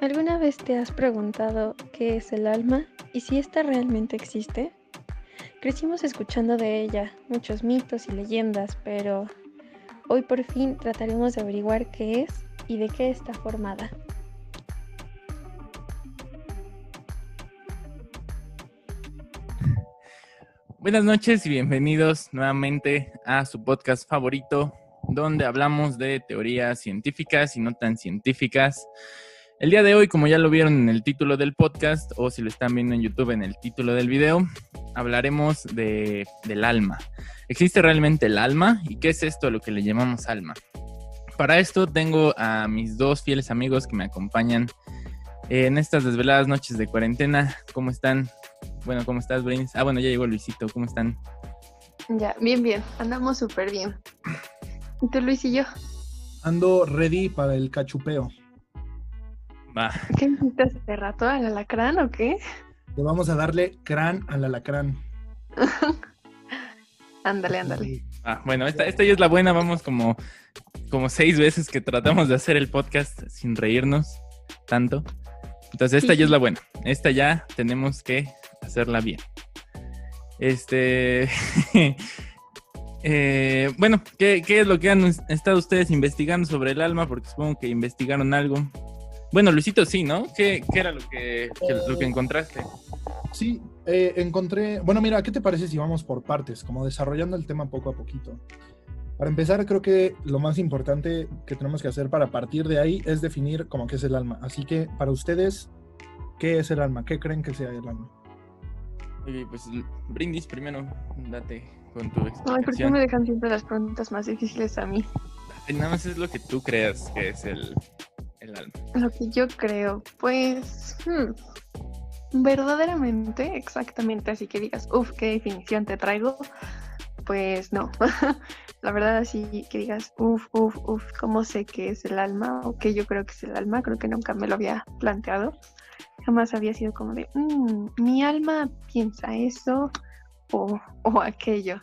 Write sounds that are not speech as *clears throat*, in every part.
¿alguna vez te has preguntado qué es el alma y si ésta realmente existe? Crecimos escuchando de ella muchos mitos y leyendas, pero hoy por fin trataremos de averiguar qué es y de qué está formada. Buenas noches y bienvenidos nuevamente a su podcast favorito, donde hablamos de teorías científicas y no tan científicas. El día de hoy, como ya lo vieron en el título del podcast, o si lo están viendo en YouTube en el título del video, hablaremos de, del alma. ¿Existe realmente el alma? ¿Y qué es esto a lo que le llamamos alma? Para esto tengo a mis dos fieles amigos que me acompañan en estas desveladas noches de cuarentena. ¿Cómo están? Bueno, ¿cómo estás, Brains? Ah, bueno, ya llegó Luisito. ¿Cómo están? Ya, bien, bien. Andamos súper bien. ¿Y tú, Luis y yo? Ando ready para el cachupeo. ¿Qué necesitas este rato? ¿Al alacrán o qué? Le vamos a darle crán al alacrán. *laughs* ándale, ándale. Ah, bueno, esta, esta ya es la buena. Vamos como, como seis veces que tratamos de hacer el podcast sin reírnos tanto. Entonces, esta ya es la buena. Esta ya tenemos que hacerla bien. Este. *laughs* Eh, bueno, ¿qué, ¿qué, es lo que han estado ustedes investigando sobre el alma? Porque supongo que investigaron algo. Bueno, Luisito, sí, ¿no? ¿Qué, era lo que, lo que encontraste? Sí, eh, encontré. Bueno, mira, ¿qué te parece si vamos por partes, como desarrollando el tema poco a poquito? Para empezar, creo que lo más importante que tenemos que hacer para partir de ahí es definir cómo qué es el alma. Así que, para ustedes, ¿qué es el alma? ¿Qué creen que sea el alma? Oye, pues brindis primero, date con tu explicación. Ay, ¿por qué me dejan siempre las preguntas más difíciles a mí? Nada más es lo que tú creas que es el, lo que yo creo, pues, hmm, verdaderamente, exactamente, así que digas, uff, qué definición te traigo, pues no. *laughs* La verdad, así que digas, uff, uff, uff, ¿cómo sé qué es el alma? O qué yo creo que es el alma, creo que nunca me lo había planteado. Jamás había sido como de, mm, mi alma piensa eso o, o aquello.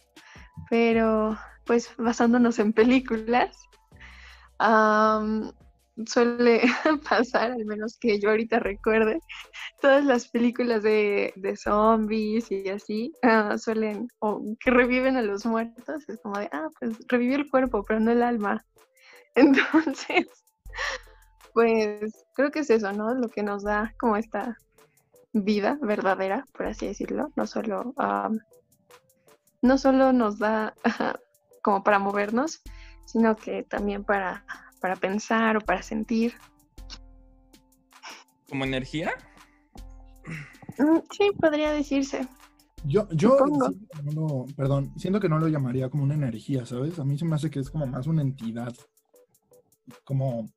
Pero, pues, basándonos en películas, suele *laughs* pasar, al menos que yo ahorita recuerde, todas las películas de, zombies y así ah, suelen, o que reviven a los muertos, es como de, ah, pues revivió el cuerpo, pero no el alma. *laughs* Entonces, pues creo que es eso, ¿no? Lo que nos da como esta vida verdadera, por así decirlo, no solo, no solo nos da como para movernos, sino que también para para pensar o para sentir. ¿Como energía? Mm, sí, podría decirse. Yo, yo perdón, siento que no lo llamaría como una energía, ¿sabes? A mí se me hace que es como más una entidad. Como,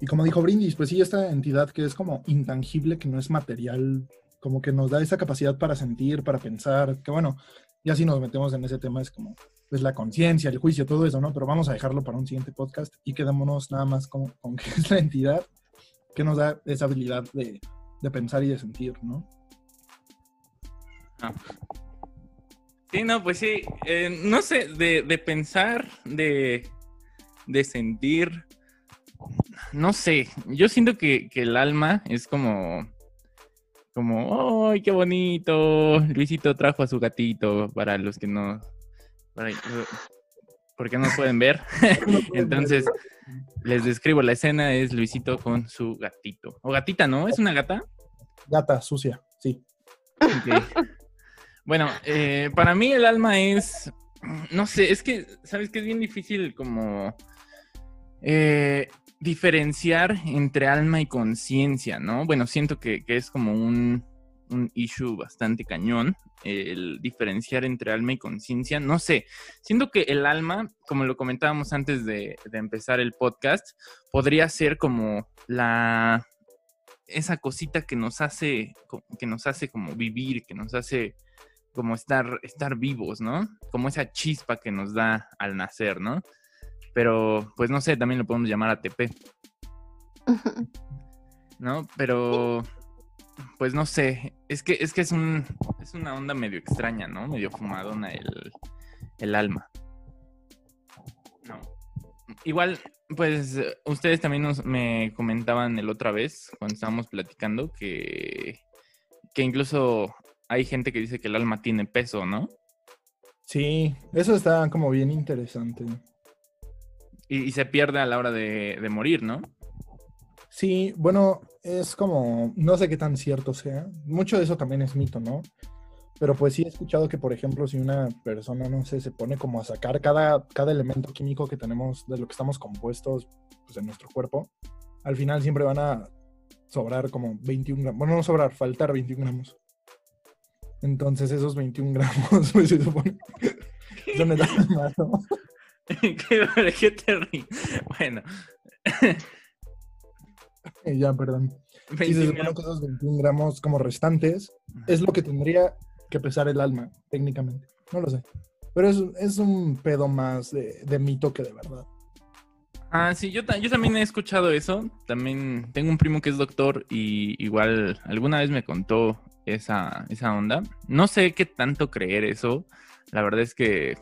y como dijo Brindis, pues sí, esta entidad que es como intangible, que no es material, como que nos da esa capacidad para sentir, para pensar, que bueno, ya si nos metemos en ese tema es como pues la conciencia, el juicio, todo eso, ¿no? Pero vamos a dejarlo para un siguiente podcast y quedémonos nada más con, con *laughs* es la entidad que nos da esa habilidad de, pensar y de sentir, ¿no? Ah. Sí, no, pues sí, eh, no sé, de, pensar, de, sentir, no sé, yo siento que, que el alma es como, como, ¡ay, qué bonito! Luisito trajo a su gatito para los que no porque *laughs* no pueden ver. Entonces, les describo la escena, es Luisito con su gatito. O gatita, ¿no? ¿Es una gata? Gata, sucia, sí. Bueno, eh, para mí el alma es, no sé, es que, ¿sabes que Es bien difícil como eh, diferenciar entre alma y conciencia, ¿no? Bueno, siento que es como un, un issue bastante cañón, el diferenciar entre alma y conciencia. No sé, siento que el alma, como lo comentábamos antes de, empezar el podcast, podría ser como la esa cosita que nos hace que nos hace como vivir, que nos hace como estar estar vivos, ¿no? Como esa chispa que nos da al nacer, ¿no? Pero pues no sé, también lo podemos llamar ATP. ¿No? Pero pues no sé, es que es que es un es una onda medio extraña, ¿no? Medio fumadona el, el alma. No. Igual pues ustedes también nos, me comentaban el otra vez, cuando estábamos platicando, que, que incluso hay gente que dice que el alma tiene peso, ¿no? Sí, eso está como bien interesante. Y, se pierde a la hora de, morir, ¿no? Sí, bueno, es como, no sé qué tan cierto sea. Mucho de eso también es mito, ¿no? Pero pues sí he escuchado que, por ejemplo, si una persona, no sé, se pone como a sacar cada, cada elemento químico que tenemos, de lo que estamos compuestos pues, en nuestro cuerpo, al final siempre van a sobrar como 21 gramos. Bueno, no sobrar, faltar 21 gramos. Entonces esos 21 gramos, *laughs* pues se supone, son el alma, ¿no? *laughs* ¿Qué, ¿Qué te ríes? Bueno. *laughs* ya, perdón. Si se supone que esos 21 gramos como restantes es lo que tendría que pesar el alma, técnicamente. No lo sé. Pero es, es un pedo más de, de, mito que de verdad. Ah, sí, yo, yo también he escuchado eso. También tengo un primo que es doctor y igual alguna vez me contó esa, esa onda. No sé qué tanto creer eso. La verdad es que,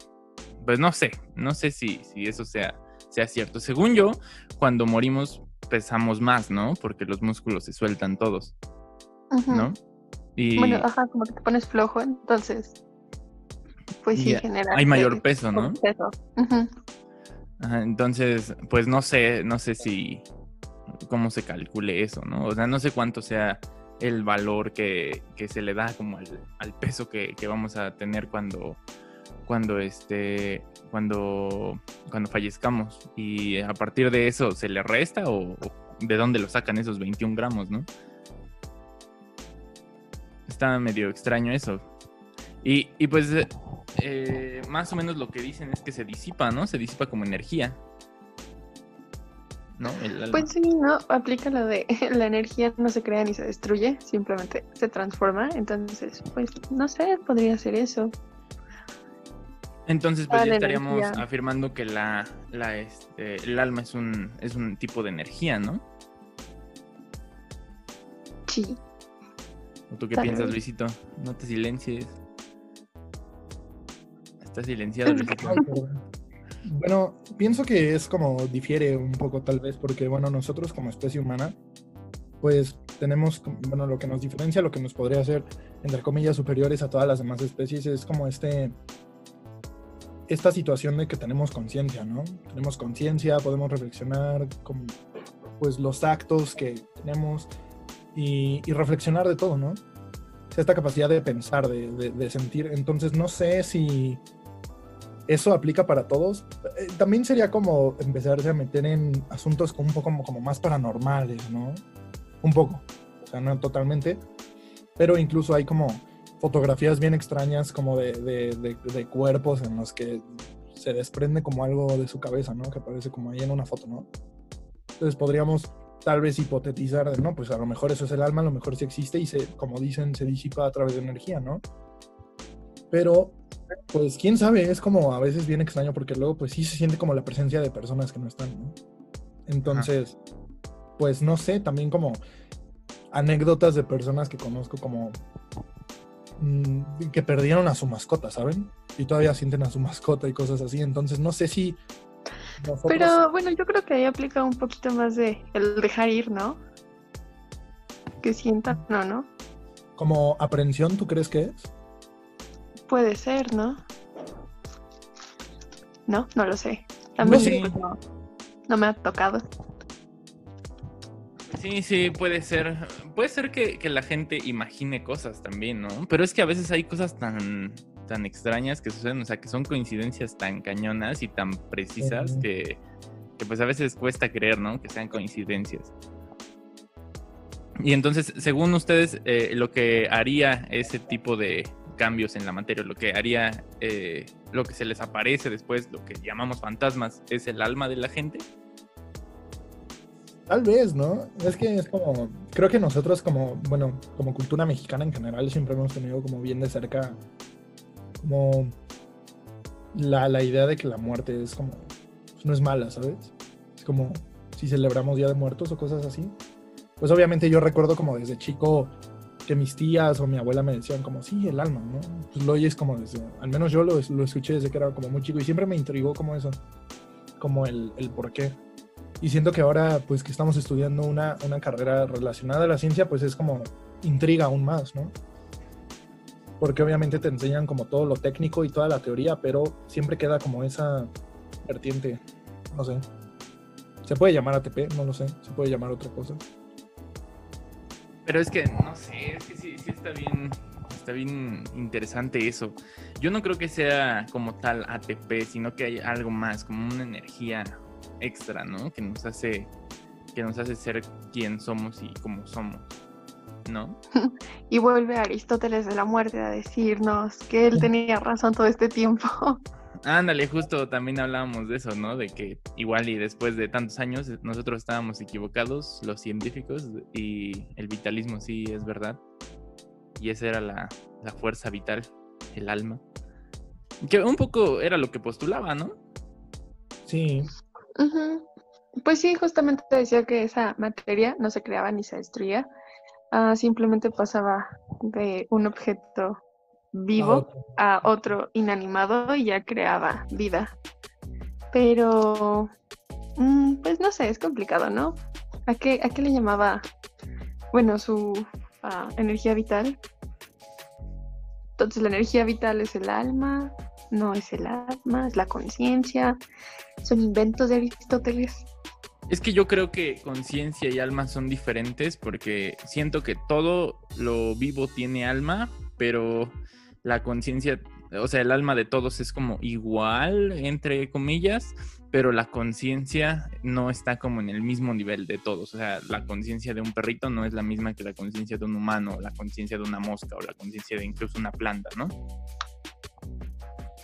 pues no sé, no sé si, si eso sea, sea cierto. Según yo, cuando morimos pesamos más, ¿no? Porque los músculos se sueltan todos, ¿no? Bueno, ajá, como que te pones flojo, entonces, pues sí, genera. Hay mayor peso, ¿no? entonces, pues no sé, no sé si, cómo se calcule eso, ¿no? O sea, no sé cuánto sea el valor que, se le da como al, peso que, vamos a tener cuando, cuando este, cuando, cuando fallezcamos. Y a partir de eso, ¿se le resta o, de dónde lo sacan esos 21 gramos, no? está medio extraño eso. Y, y pues eh, más o menos lo que dicen es que se disipa, ¿no? Se disipa como energía. ¿No? pues sí, ¿no? Aplica lo de *laughs* la energía no se crea ni se destruye, simplemente se transforma. Entonces, pues no sé, podría ser eso. Entonces, pues ya estaríamos afirmando que la, la este, el alma es un, es un tipo de energía, ¿no? Sí. ¿O tú qué piensas, Luisito? No te silencies. Está silenciado, Luisito. bueno, pienso que es como difiere un poco tal vez, porque bueno, nosotros como especie humana, pues tenemos, bueno, lo que nos diferencia, lo que nos podría hacer, entre comillas, superiores a todas las demás especies, es como este, esta situación de que tenemos conciencia, ¿no? Tenemos conciencia, podemos reflexionar con, pues, los actos que tenemos, y, reflexionar de todo, ¿no? Esta capacidad de pensar, de, sentir. Entonces, no sé si eso aplica para todos. Eh, también sería como empezarse a meter en asuntos un poco como, como más paranormales, ¿no? Un poco, o sea, no totalmente. Pero incluso hay como fotografías bien extrañas como de, de, cuerpos en los que se desprende como algo de su cabeza, ¿no? Que aparece como ahí en una foto, ¿no? Entonces podríamos tal vez hipotetizar, ¿no? Pues a lo mejor eso es el alma, a lo mejor sí existe y se, como dicen, se disipa a través de energía, ¿no? Pero, pues quién sabe, es como a veces bien extraño porque luego pues sí se siente como la presencia de personas que no están, ¿no? Entonces, pues no sé, también como anécdotas de personas que conozco como mm, que perdieron a su mascota, ¿saben? Y todavía sienten a su mascota y cosas así. Entonces no sé si pero bueno, yo creo que ahí aplica un poquito más de el dejar ir, ¿no? Que sientan, no, ¿no? ¿Como aprehensión tú crees que es? Puede ser, ¿no? No, no lo sé. También no, me ha tocado. Sí, sí, puede ser. Puede ser que, que, la gente imagine cosas también, ¿no? Pero es que a veces hay cosas tan, tan extrañas que suceden, o sea, que son coincidencias tan cañonas y tan precisas que, pues a veces cuesta creer, ¿no? Que sean coincidencias. Y entonces, según ustedes, eh, lo que haría ese tipo de cambios en la materia, lo que haría, eh, lo que se les aparece después, lo que llamamos fantasmas, es el alma de la gente. Tal vez, ¿no? Es que es como, creo que nosotros como, bueno, como cultura mexicana en general siempre hemos tenido como bien de cerca como la, la, idea de que la muerte es como, no es mala, ¿sabes? Es como si celebramos Día de Muertos o cosas así. Pues obviamente yo recuerdo como desde chico que mis tías o mi abuela me decían como, sí, el alma, ¿no? Pues lo oyes como desde, al menos yo lo, lo escuché desde que era como muy chico y siempre me intrigó como eso, como el, el por qué. Y siento que ahora, pues que estamos estudiando una, una carrera relacionada a la ciencia, pues es como intriga aún más, ¿no? Porque obviamente te enseñan como todo lo técnico y toda la teoría, pero siempre queda como esa vertiente, no sé. Se puede llamar ATP, no lo sé, se puede llamar otra cosa. Pero es que, no sé, es que sí, sí está bien, está bien interesante eso. Yo no creo que sea como tal ATP, sino que hay algo más, como una energía extra, ¿no? Que nos hace, que nos hace ser quien somos y como somos, ¿no? *laughs* y vuelve Aristóteles de la muerte a decirnos que él tenía razón todo este tiempo. *laughs* Ándale, justo también hablábamos de eso, ¿no? De que igual y después de tantos años nosotros estábamos equivocados, los científicos, y el vitalismo sí es verdad. Y esa era la, la fuerza vital, el alma. Que un poco era lo que postulaba, ¿no? Sí. Pues sí, justamente te decía que esa materia no se creaba ni se destruía, ah, simplemente pasaba de un objeto vivo a otro inanimado y ya creaba vida. Pero, mm, pues no sé, es complicado, ¿no? ¿A qué, a qué le llamaba, bueno, su ah, energía vital? Entonces la energía vital es el alma, no es el alma, es la conciencia, son inventos de Aristóteles. Es que yo creo que conciencia y alma son diferentes porque siento que todo lo vivo tiene alma, pero la conciencia, o sea, el alma de todos es como igual, entre comillas, pero la conciencia no está como en el mismo nivel de todos. O sea, la conciencia de un perrito no es la misma que la conciencia de un humano, la conciencia de una mosca o la conciencia de incluso una planta, ¿no?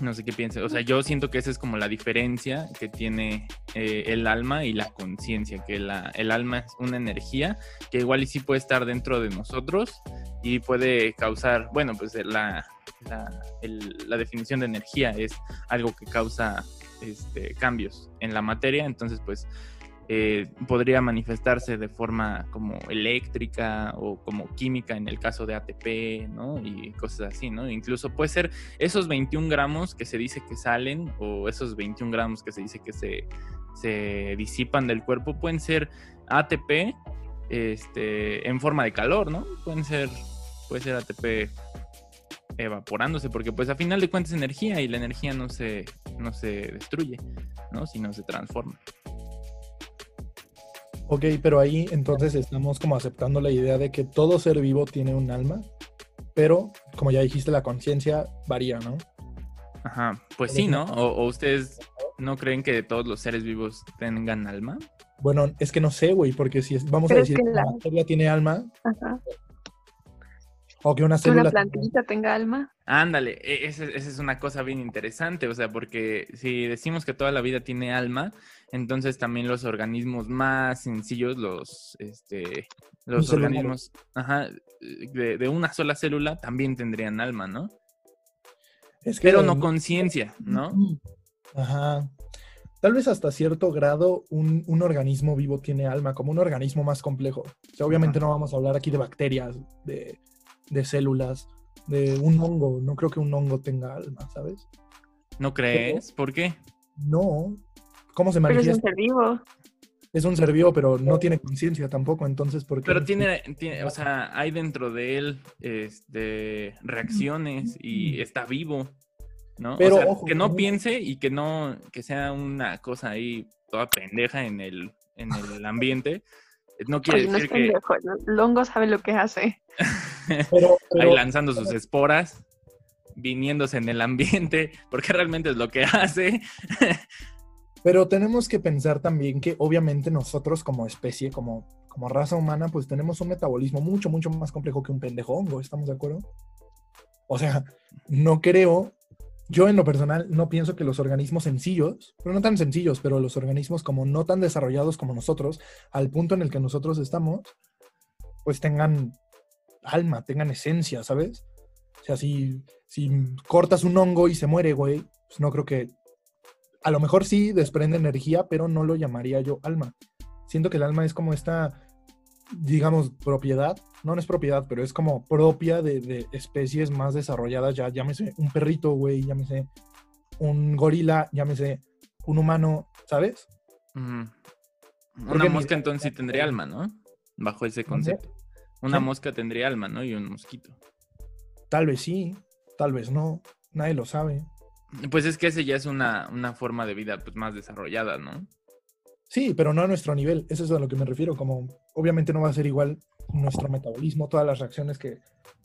No sé qué piensa. O sea, yo siento que esa es como la diferencia que tiene eh, el alma y la conciencia, que la, el alma es una energía que igual y sí puede estar dentro de nosotros y puede causar, bueno, pues la, la, definición de energía es algo que causa este, cambios en la materia, entonces pues eh, podría manifestarse de forma como eléctrica o como química en el caso de ATP, ¿no? Y cosas así, ¿no? Incluso puede ser esos 21 gramos que se dice que salen o esos 21 gramos que se dice que se, disipan del cuerpo, pueden ser ATP este, en forma de calor, ¿no? Pueden ser, puede ser ATP evaporándose, porque pues a final de cuentas es energía y la energía no se, no se destruye, ¿no? Sino se transforma. Ok, pero ahí entonces estamos como aceptando la idea de que todo ser vivo tiene un alma, pero como ya dijiste, la conciencia varía, ¿no? Ajá, pues sí, ¿no? O, ustedes no creen que todos los seres vivos tengan alma? Bueno, es que no sé, güey, porque si vamos a decir que, la... materia tiene alma, Ajá. O que una célula. plantita tenga alma. Ándale, e, esa, es una cosa bien interesante, o sea, porque si decimos que toda la vida tiene alma, entonces también los organismos más sencillos, los, este, los organismos de, una sola célula también tendrían alma, ¿no? Es que, Pero no conciencia, ¿no? Ajá. Tal vez hasta cierto grado un, organismo vivo tiene alma, como un organismo más complejo. O sea, obviamente no vamos a hablar aquí de bacterias, de de células, de un hongo. No creo que un hongo tenga alma, ¿sabes? ¿No crees? ¿Por qué? No. ¿Cómo se manifiesta? Pero es un ser vivo. Es un ser vivo, pero no tiene conciencia tampoco, entonces ¿por qué? Pero tiene, o sea, hay dentro de él este, reacciones y está vivo, ¿no? Pero, o sea, que no piense y que no, que sea una cosa ahí toda pendeja en el, en el ambiente, no quiere decir que... El hongo sabe lo que hace. *laughs* Ahí lanzando sus esporas, viniéndose en el ambiente, porque realmente es lo que hace. *laughs* Pero tenemos que pensar también que obviamente nosotros como especie, como, como raza humana, pues tenemos un metabolismo mucho, mucho más complejo que un pendejo hongo, ¿estamos de acuerdo? O sea, no creo yo en lo personal no pienso que los organismos sencillos, pero no tan sencillos, pero los organismos como no tan desarrollados como nosotros, al punto en el que nosotros estamos, pues tengan alma, tengan esencia, ¿sabes? O sea, si, si cortas un hongo y se muere, güey, pues no creo que... A lo mejor sí desprende energía, pero no lo llamaría yo alma. Siento que el alma es como esta digamos, propiedad, no, es propiedad, pero es como propia de, especies más desarrolladas, ya llámese un perrito, güey, llámese un gorila, llámese un humano, ¿sabes? Una mosca entonces sí tendría alma, ¿no? Bajo ese concepto. Una mosca tendría alma, ¿no? Y un mosquito. Tal vez sí, tal vez no. Nadie lo sabe. Pues es que ese ya es una, una forma de vida pues, más desarrollada, ¿no? Sí, pero no a nuestro nivel. Eso es a lo que me refiero. Como obviamente no va a ser igual nuestro metabolismo, todas las reacciones que,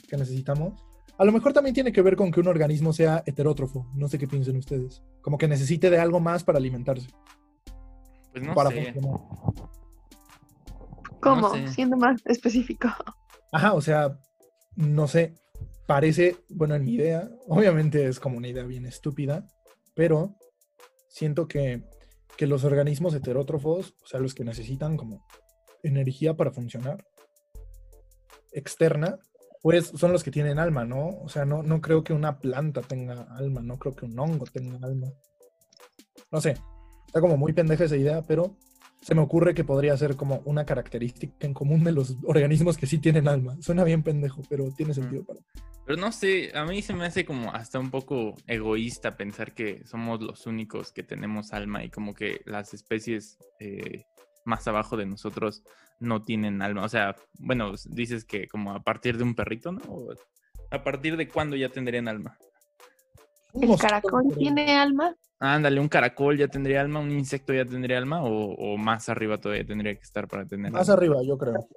que necesitamos. A lo mejor también tiene que ver con que un organismo sea heterótrofo. No sé qué piensen ustedes. Como que necesite de algo más para alimentarse. Pues no sé. ¿Cómo? Siendo más específico. Ajá, o sea, no sé. Parece, bueno, en mi idea, obviamente es como una idea bien estúpida, pero siento que, que los organismos heterótrofos, o sea, los que necesitan como energía para funcionar externa, pues son los que tienen alma, ¿no? O sea, no, no creo que una planta tenga alma, no creo que un hongo tenga alma. No sé, está como muy pendeja esa idea, pero se me ocurre que podría ser como una característica en común de los organismos que sí tienen alma. Suena bien pendejo, pero tiene sentido para. Pero no sé, a mí se me hace como hasta un poco egoísta pensar que somos los únicos que tenemos alma y como que las especies eh, más abajo de nosotros no tienen alma. O sea, bueno, dices que como a partir de un perrito, ¿no? ¿A partir de cuándo ya tendrían alma? ¿El caracol tiene alma? Ándale, un caracol ya tendría alma, un insecto ya tendría alma o, más arriba todavía tendría que estar para tener Más arriba, yo creo.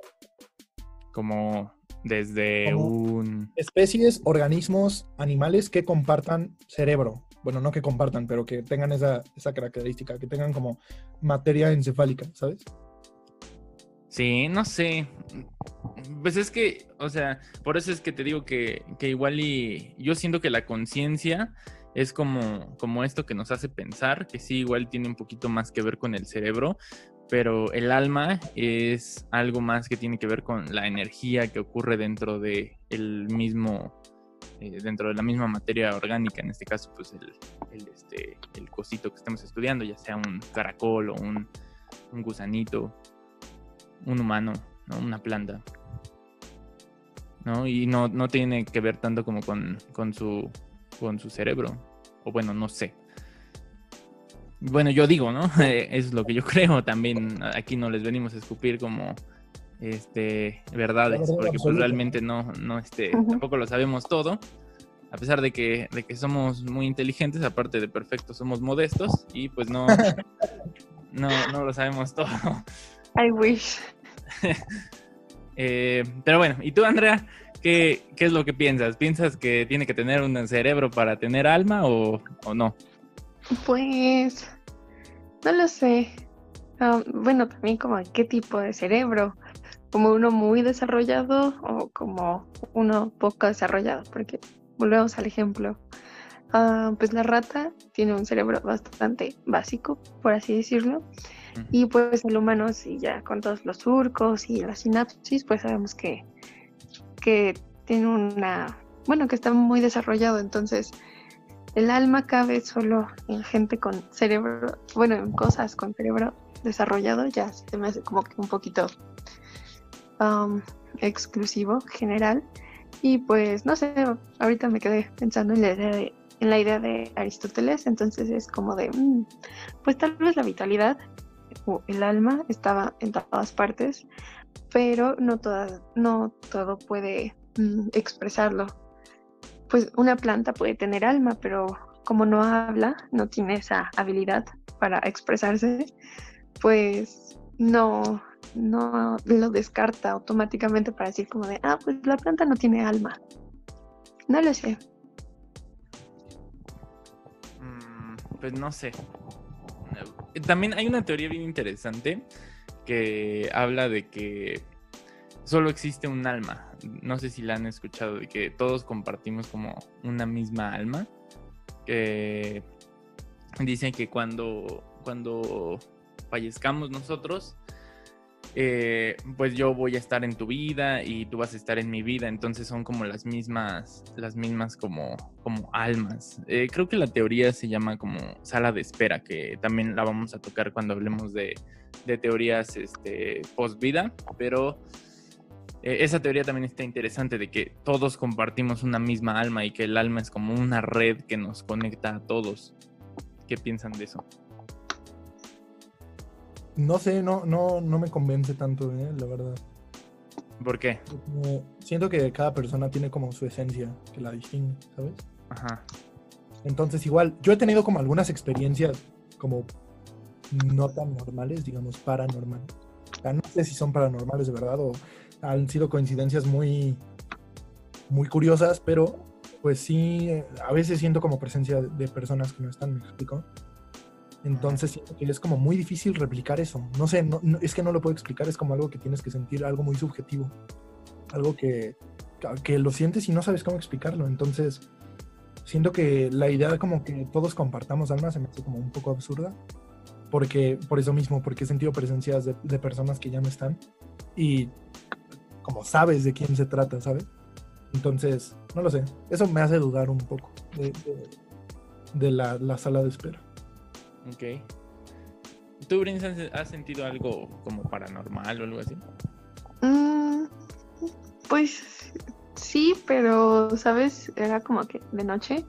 Como desde un... Especies, organismos, animales que compartan cerebro. Bueno, no que compartan, pero que tengan esa, esa característica, que tengan como materia encefálica, ¿sabes? Sí, no sé. Pues es que, o sea, por eso es que te digo que, igual y yo siento que la conciencia es como, como esto que nos hace pensar, que sí, igual tiene un poquito más que ver con el cerebro, pero el alma es algo más que tiene que ver con la energía que ocurre dentro de el mismo, eh, dentro de la misma materia orgánica, en este caso, pues el, este, el cosito que estamos estudiando, ya sea un caracol o un, un gusanito un humano, ¿no? Una planta. ¿No? Y no, no tiene que ver tanto como con, con, su, con su cerebro. O bueno, no sé. Bueno, yo digo, ¿no? *laughs* es lo que yo *laughs* creo también. Aquí no les venimos a escupir como este verdades, porque pues realmente no, no este, tampoco lo sabemos todo. A pesar de que, de que somos muy inteligentes, aparte de perfectos, somos modestos y pues no, *laughs* no, no lo sabemos todo. I wish. Eh, pero bueno, ¿y tú, Andrea? ¿Qué, es lo que piensas? ¿Piensas que tiene que tener un cerebro para tener alma o, no? Pues, no lo sé. Ah, bueno, también como qué tipo de cerebro. Como uno muy desarrollado o como uno poco desarrollado, porque volvemos al ejemplo. Ah, pues la rata tiene un cerebro bastante básico, por así decirlo. Y pues el humano, sí, ya con todos los surcos y la sinapsis, pues sabemos que, que tiene una, bueno, que está muy desarrollado. Entonces, el alma cabe solo en gente con cerebro, bueno, en cosas con cerebro desarrollado, ya se me hace como que un poquito um, exclusivo, general. Y pues, no sé, ahorita me quedé pensando en la idea de en la idea de Aristóteles, entonces es como de, mm, pues tal vez la vitalidad el alma estaba en todas partes, pero no, toda, no todo puede mm, expresarlo. Pues una planta puede tener alma, pero como no habla, no tiene esa habilidad para expresarse, pues no, no lo descarta automáticamente para decir como de, ah, pues la planta no tiene alma. No lo sé. Mm, pues no sé también hay una teoría bien interesante que habla de que solo existe un alma. No sé si la han escuchado, de que todos compartimos como una misma alma. Que dicen que cuando, cuando fallezcamos nosotros, eh, pues yo voy a estar en tu vida y tú vas a estar en mi vida, entonces son como las mismas, las mismas como, como almas. Eh, creo que la teoría se llama como sala de espera, que también la vamos a tocar cuando hablemos de, teorías este, post vida, pero eh, esa teoría también está interesante de que todos compartimos una misma alma y que el alma es como una red que nos conecta a todos. ¿Qué piensan de eso? No sé, no, no, no me convence tanto, ¿eh? la verdad. ¿Por qué? siento que cada persona tiene como su esencia que la distingue, ¿sabes? Ajá. Entonces, igual, yo he tenido como algunas experiencias como no tan normales, digamos, paranormales. O sea, no sé si son paranormales de verdad o han sido coincidencias muy, muy curiosas, pero pues sí, a veces siento como presencia de personas que no están, me explico. Entonces siento que es como muy difícil replicar eso. No sé, no, es que no lo puedo explicar, es como algo que tienes que sentir, algo muy subjetivo. Algo que, que lo sientes y no sabes cómo explicarlo. Entonces, siento que la idea de como que todos compartamos almas se me hace como un poco absurda. Porque, por eso mismo, porque he sentido presencias de, de personas que ya no están. Y como sabes de quién se trata, ¿sabes? Entonces, no lo sé. Eso me hace dudar un poco de, de, la, la, sala de espera. Ok. ¿Tú, Brinz, has sentido algo como paranormal o algo así? Mm, pues sí, pero, ¿sabes? Era como que de noche.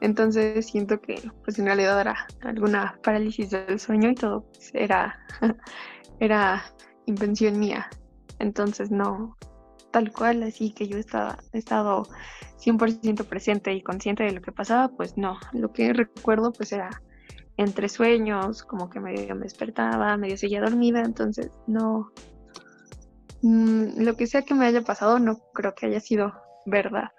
Entonces siento que pues en realidad era alguna parálisis del sueño y todo pues, era, *laughs* era invención mía. Entonces no, tal cual, así que yo estaba, he estado 100% presente y consciente de lo que pasaba, pues no. Lo que recuerdo pues era entre sueños, como que medio me despertaba, medio seguía dormida, entonces no, mm, lo que sea que me haya pasado no creo que haya sido verdad.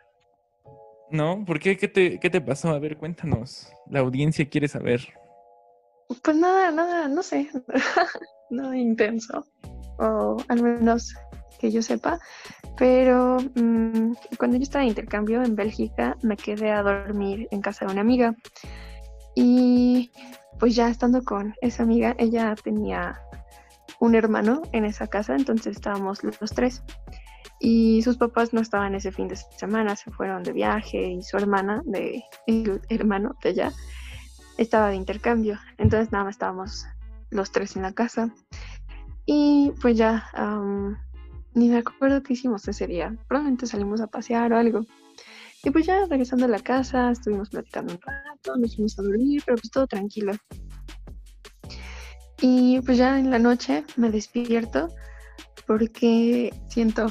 No, ¿por qué? ¿Qué te, qué te pasó? A ver, cuéntanos. La audiencia quiere saber. Pues nada, nada, no sé, *laughs* nada intenso, o al menos que yo sepa, pero mm, cuando yo estaba en intercambio en Bélgica me quedé a dormir en casa de una amiga y pues ya estando con esa amiga, ella tenía un hermano en esa casa, entonces estábamos los tres. Y sus papás no estaban ese fin de semana, se fueron de viaje y su hermana, de, el hermano de ella, estaba de intercambio. Entonces nada más estábamos los tres en la casa. Y pues ya, ni me acuerdo qué hicimos ese día. Probablemente salimos a pasear o algo. Y pues ya regresando a la casa, estuvimos platicando un rato, nos fuimos a dormir, pero pues todo tranquilo. Y pues ya en la noche me despierto porque siento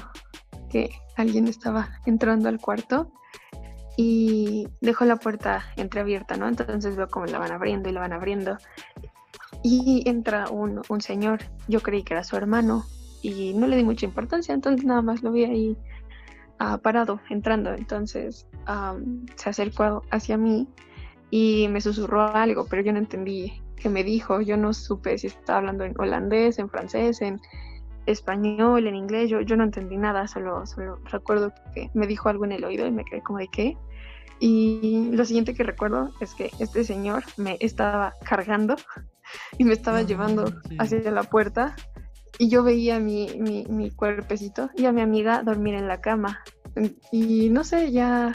que alguien estaba entrando al cuarto y dejo la puerta entreabierta, ¿no? Entonces veo cómo la van abriendo y la van abriendo. Y entra un, un señor, yo creí que era su hermano y no le di mucha importancia, entonces nada más lo vi ahí parado, entrando. Entonces se acercó hacia mí y me susurró algo, pero yo no entendí qué me dijo. Yo no supe si estaba hablando en holandés, en francés, en español, en inglés. Yo, yo no entendí nada, solo, solo recuerdo que me dijo algo en el oído y me quedé como de qué. Y lo siguiente que recuerdo es que este señor me estaba cargando *laughs* y me estaba llevando hacia la puerta y yo veía mi, mi, mi, cuerpecito y a mi amiga dormir en la cama. Y no sé, ya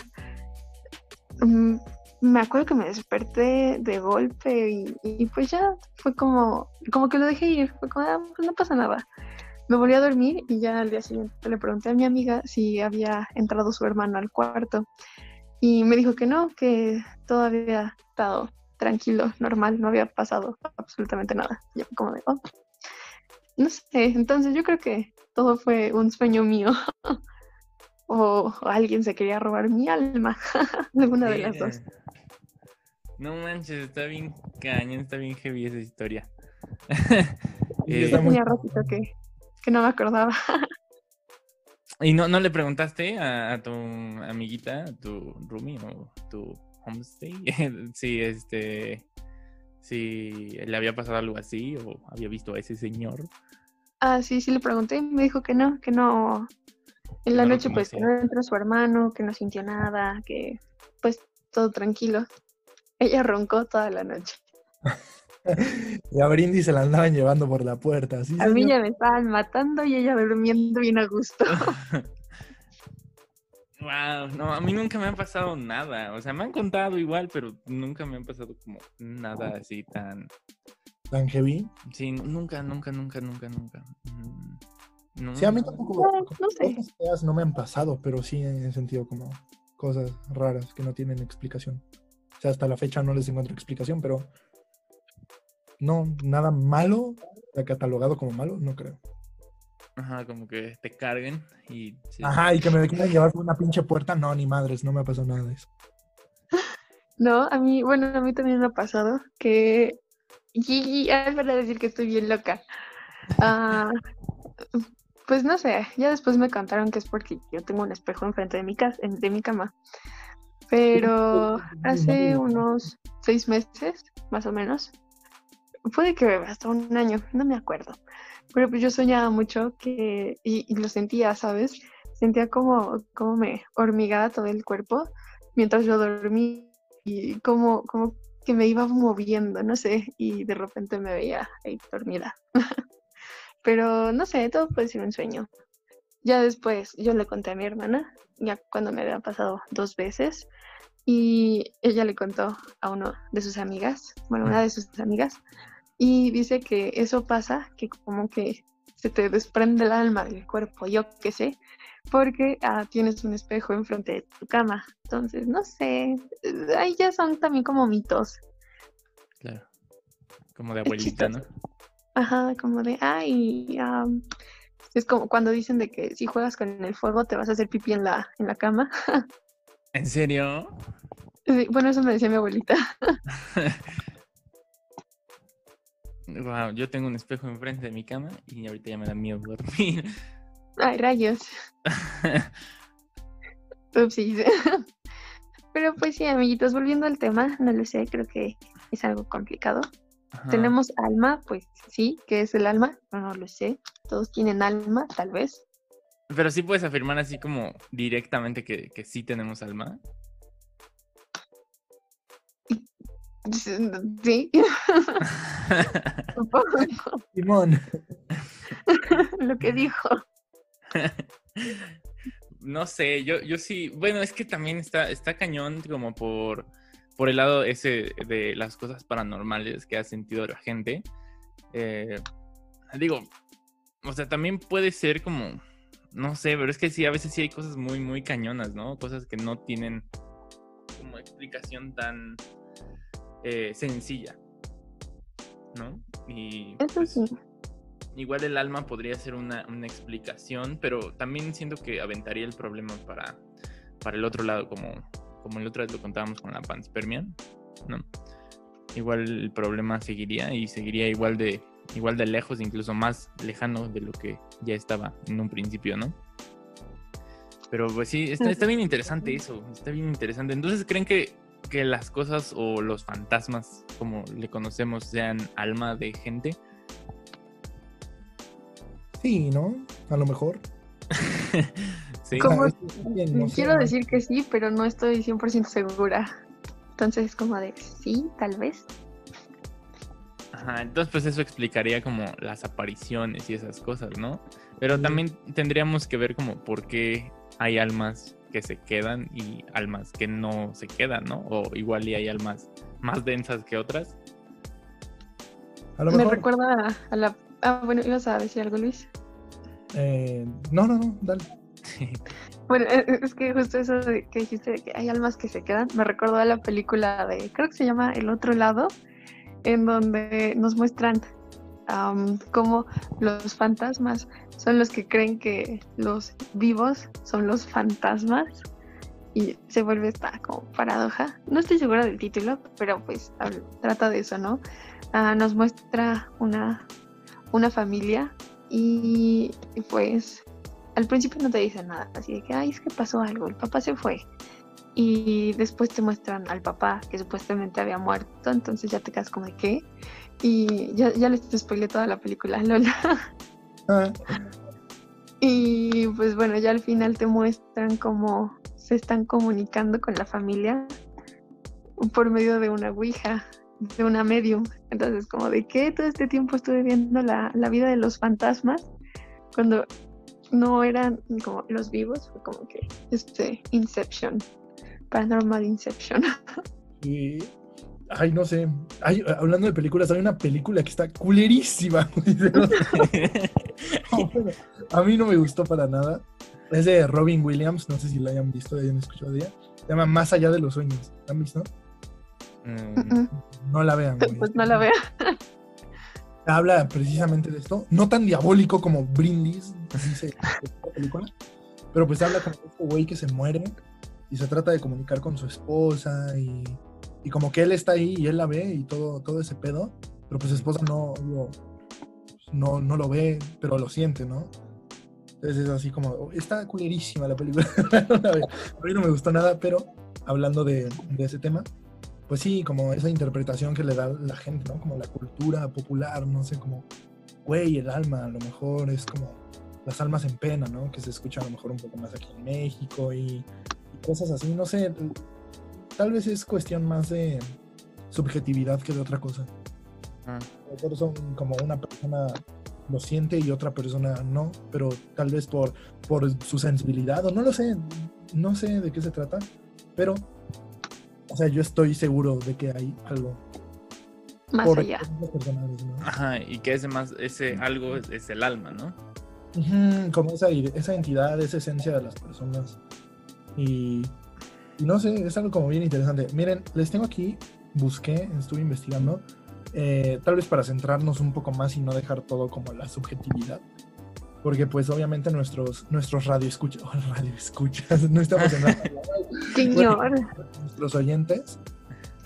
mm, me acuerdo que me desperté de golpe y, pues ya fue como, como que lo dejé ir, fue como, ah, pues no pasa nada. Me volví a dormir y ya al día siguiente le pregunté a mi amiga si había entrado su hermano al cuarto y me dijo que no, que todo había estado tranquilo, normal, no había pasado absolutamente nada. Yo como de, oh, no sé, entonces yo creo que todo fue un sueño mío. *laughs* o, alguien se quería robar mi alma. *laughs* Alguna de las dos. No manches, está bien cañón, está bien heavy esa historia. *laughs* eh, tenía ratito que, que no me acordaba. ¿Y no, no le preguntaste a, tu amiguita, a tu roomie o tu homestay? sí, este si le había pasado algo así o había visto a ese señor. Ah, sí, sí le pregunté y me dijo que no, que no. En la noche pues que no entró su hermano, que no sintió nada, que pues todo tranquilo. Ella roncó toda la noche. *laughs* y a Brindy se la andaban llevando por la puerta. a mí ya me estaban matando y ella durmiendo bien a gusto. *laughs* Wow, no, a mí nunca me ha pasado nada. O sea, me han contado igual, pero nunca me han pasado como nada así tan. ¿Tan heavy? Sí, nunca, nunca, nunca, nunca, nunca. Mm, sí, a mí tampoco. No, no sé. Cosas no me han pasado, pero sí he sentido como cosas raras que no tienen explicación. O sea, hasta la fecha no les encuentro explicación, pero no, nada malo catalogado como malo, no creo. Ajá, como que te carguen y... Ajá, y que me quieran llevar por una pinche puerta, no, ni madres, no me ha pasado nada de eso. *laughs* No, a mí, bueno, a mí también me ha pasado que... Y, es verdad decir que estoy bien loca. Ah, *laughs* pues no sé, ya después me contaron que es porque yo tengo un espejo enfrente de mi, casa, de mi cama. Pero hace unos seis meses, más o menos, puede que hasta un año, no me acuerdo. Pero pues yo soñaba mucho que, y, lo sentía, ¿sabes? Sentía como, como me hormigaba todo el cuerpo mientras yo dormía y como, como que me iba moviendo, no sé, y de repente me veía ahí dormida. *laughs* Pero no sé, todo puede ser un sueño. Ya después yo le conté a mi hermana, ya cuando me había pasado dos veces, y ella le contó a uno de sus amigas, bueno, una de sus amigas, y dice que eso pasa, que como que se te desprende el alma del cuerpo, yo qué sé, porque ah, tienes un espejo enfrente de tu cama. Entonces, no sé, ahí ya son también como mitos. Claro, como de abuelita, ¿no? Ajá, como de, ay, es como cuando dicen de que si juegas con el fuego te vas a hacer pipí en la, en la cama. *laughs* ¿En serio? bueno, eso me decía mi abuelita. *laughs* wow, yo tengo un espejo enfrente de mi cama y ahorita ya me da miedo dormir. Ay, rayos. *laughs* Upsis. *laughs* Pero pues sí, amiguitos, volviendo al tema, no lo sé, creo que es algo complicado. ¿Tenemos alma? Pues sí, ¿qué es el alma? No, no lo sé. Todos tienen alma, tal vez. Pero sí puedes afirmar así como directamente que, que sí tenemos alma. Sí. *laughs* Simón. *laughs* Lo que dijo. *laughs* No sé, yo, yo sí, bueno, es que también está, está cañón como por, por el lado ese de las cosas paranormales que ha sentido la gente. Eh, digo, o sea, también puede ser como, no sé, pero es que sí, a veces sí hay cosas muy, muy cañonas, ¿no? Cosas que no tienen como explicación tan eh, sencilla, ¿no? Y Eso pues, sí. Igual el alma podría ser una, explicación, pero también siento que aventaría el problema para, para el otro lado, como, como el otro vez lo contábamos con la panspermia, ¿no? Igual el problema seguiría y seguiría igual de, igual de lejos, incluso más lejano de lo que ya estaba en un principio, ¿no? Pero pues sí, está, está bien interesante eso, está bien interesante. Entonces, ¿creen que, que las cosas o los fantasmas, como le conocemos, sean alma de gente? Sí, ¿no? A lo mejor. *laughs* sí. quiero decir que sí, pero no estoy 100% segura. Entonces, es como de sí, tal vez. Ajá, entonces pues eso explicaría como las apariciones y esas cosas, ¿no? Pero también tendríamos que ver como por qué hay almas que se quedan y almas que no se quedan, ¿no? O igual y hay almas más densas que otras. Me recuerda a la Ah, bueno, ¿ibas a decir algo, Luis? Eh, no, no, no, dale. bueno, e, e, es que justo eso que dijiste que hay almas que se quedan, me recordó a la película de, creo que se llama El Otro Lado, en donde nos muestran cómo los fantasmas son los que creen que los vivos son los fantasmas y se vuelve esta como paradoja. No estoy segura del título, pero pues trata de eso, ¿no? Ah, nos muestra una una familia y, pues al principio no te dicen nada, así de que, ay, es que pasó algo, el papá se fue. Y después te muestran al papá que supuestamente había muerto, entonces ya te quedas como de qué. Y ya, ya les spoilé toda la película, *laughs* Lola. Ah. Y pues bueno, ya al final te muestran cómo se están comunicando con la familia por medio de una Ouija de una medium. Entonces, como de que todo este tiempo estuve viendo la, vida de los fantasmas cuando no eran como los vivos, fue como que este Inception, Paranormal Inception. *laughs* Y, ay, no sé, hablando de películas, hay una película que está culerísima. *laughs* *laughs* a mí no me gustó para nada. Es de Robin Williams, no sé si la hayan visto, hayan escuchado de ella. Se llama Más allá de los sueños. ¿La han visto? Mm, no la vean. Pues no la vean. habla precisamente de esto, no tan diabólico como Brindis, dice la película, pero pues habla de este güey que se muere y se trata de comunicar con su esposa y, y como que él está ahí y él la ve y todo, todo ese pedo, pero pues su esposa no lo, no, no lo ve, pero lo siente, ¿no? Entonces es así como, oh, está culerísima la película. *laughs* a mí no me gustó nada, pero hablando de, de ese tema, pues sí, como esa interpretación que le da la gente, ¿no? Como la cultura popular, no sé, como, güey, el alma, a lo mejor es como las almas en pena, ¿no? Que se escucha a lo mejor un poco más aquí en México y, cosas así, no sé, tal vez es cuestión más de subjetividad que de otra cosa. Ah. son como una persona lo siente y otra persona no, pero tal vez por, por su sensibilidad o no lo sé, no sé de qué se trata, pero o sea, yo estoy seguro de que hay algo. Más allá. Ajá, y que ese más, ese algo es, el alma, ¿no? como esa, esa entidad, esa esencia de las personas. Y, no sé, es algo como bien interesante. Miren, les tengo aquí, busqué, estuve investigando, eh, tal vez para centrarnos un poco más y no dejar todo como la subjetividad porque pues obviamente nuestros, nuestros radio escuchas, *laughs* radio escuchas, no estamos en *laughs* Señor. nuestros oyentes,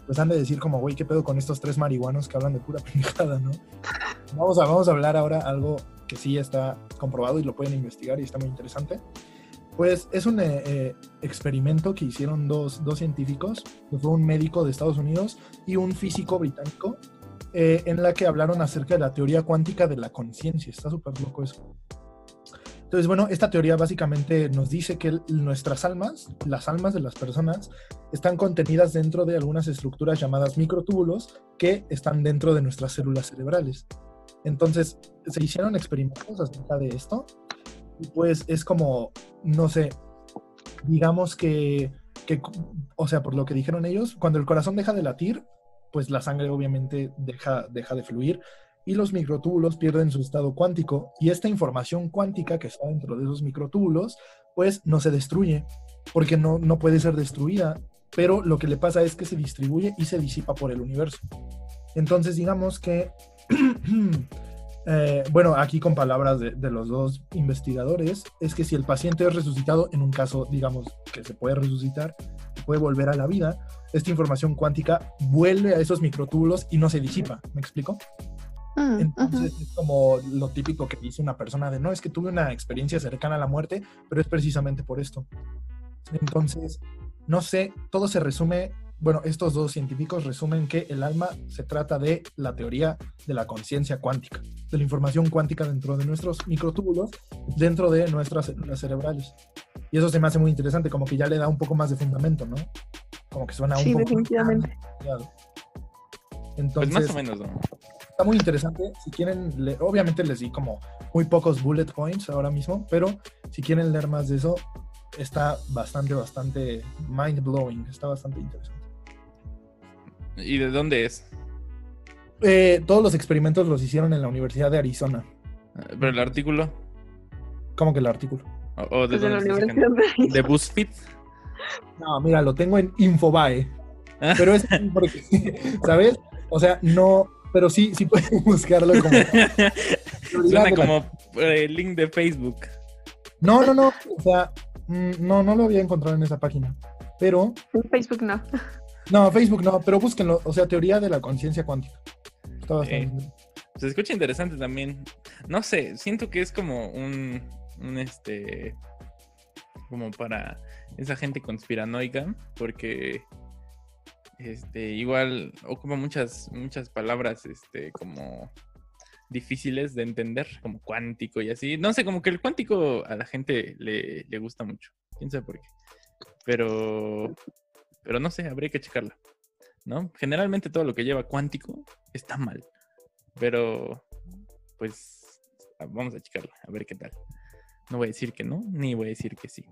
pues han de decir como, güey, ¿qué pedo con estos tres marihuanos que hablan de pura *laughs* pendejada, no? Vamos a, vamos a hablar ahora algo que sí está comprobado y lo pueden investigar y está muy interesante. Pues es un eh, eh, experimento que hicieron dos, dos científicos, fue un médico de Estados Unidos y un físico británico, eh, en la que hablaron acerca de la teoría cuántica de la conciencia. Está súper loco eso. Entonces, bueno, esta teoría básicamente nos dice que nuestras almas, las almas de las personas, están contenidas dentro de algunas estructuras llamadas microtúbulos que están dentro de nuestras células cerebrales. Entonces, se hicieron experimentos acerca de esto pues es como, no sé, digamos que, que, o sea, por lo que dijeron ellos, cuando el corazón deja de latir, pues la sangre obviamente deja, deja de fluir y los microtúbulos pierden su estado cuántico y esta información cuántica que está dentro de esos microtúbulos pues no se destruye porque no, no puede ser destruida, pero lo que le pasa es que se distribuye y se disipa por el universo. Entonces digamos que, *clears throat* eh, bueno, aquí con palabras de, de, los dos investigadores, es que si el paciente es resucitado, en un caso, digamos, que se puede resucitar, puede volver a la vida, esta información cuántica vuelve a esos microtúbulos y no se disipa. ¿Me explico? Mm, Entonces es como lo típico que dice una persona de no, es que tuve una experiencia cercana a la muerte, pero es precisamente por esto. Entonces, no sé, todo se resume, bueno, estos dos científicos resumen que el alma se trata de la teoría de la conciencia cuántica, de la información cuántica dentro de nuestros microtúbulos, dentro de nuestras células cerebrales. Y eso se me hace muy interesante, como que ya le da un poco más de fundamento, ¿no? Como que suena un sí, poco definitivamente. Entonces, pues más o menos, ¿no? está muy interesante. Si quieren, obviamente les di como muy pocos bullet points ahora mismo, pero si quieren leer más de eso, está bastante, bastante mind blowing. Está bastante interesante. ¿Y de dónde es? Eh, todos los experimentos los hicieron en la Universidad de Arizona. ¿Pero el artículo? ¿Cómo que el artículo? ¿O, de, pues la Universidad de, ¿De BuzzFeed? No, mira, lo tengo en Infobae. Ah. Pero es *laughs* porque, ¿sabes? O sea, no, pero sí, sí pueden *laughs* buscarlo como. *laughs* Suena como el eh, link de Facebook. No, no, no. O sea, mm, no, no lo había encontrado en esa página. Pero. Facebook no. No, Facebook no, pero búsquenlo. O sea, teoría de la conciencia cuántica. Está Se escucha interesante también. No sé, siento que es como un, un este. Como para esa gente conspiranoica, porque este, igual ocupa muchas, muchas palabras, este, como difíciles de entender, como cuántico y así. No sé, como que el cuántico a la gente le, le gusta mucho. Quién sabe por qué. Pero, pero no sé, habría que checarla. ¿No? Generalmente todo lo que lleva cuántico está mal. Pero, pues, vamos a checarla, a ver qué tal. No voy a decir que no, ni voy a decir que sí.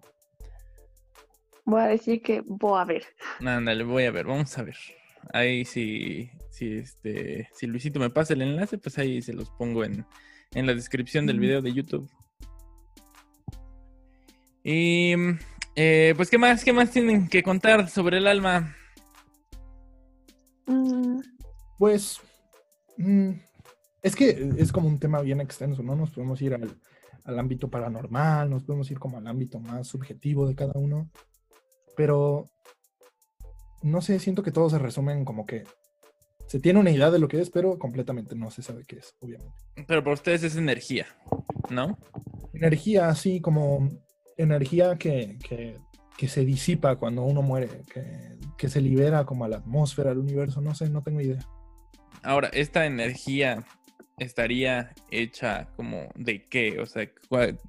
Voy a decir que voy a ver. Ándale, voy a ver, vamos a ver. Ahí si, si, este, si Luisito me pasa el enlace, pues ahí se los pongo en, la descripción del video de YouTube. Y eh, pues, ¿qué más? ¿Qué más tienen que contar sobre el alma? Mm. Pues, mm, Es que es como un tema bien extenso, ¿no? Nos podemos ir al, al ámbito paranormal, nos podemos ir como al ámbito más subjetivo de cada uno, pero no sé, siento que todo se resumen como que se tiene una idea de lo que es, pero completamente no se sabe qué es, obviamente. Pero para ustedes es energía, ¿no? Energía, así como energía que, que, que se disipa cuando uno muere, que, que se libera como a la atmósfera, al universo, no sé, no tengo idea. Ahora, esta energía estaría hecha como de qué? O sea, ¿cuál-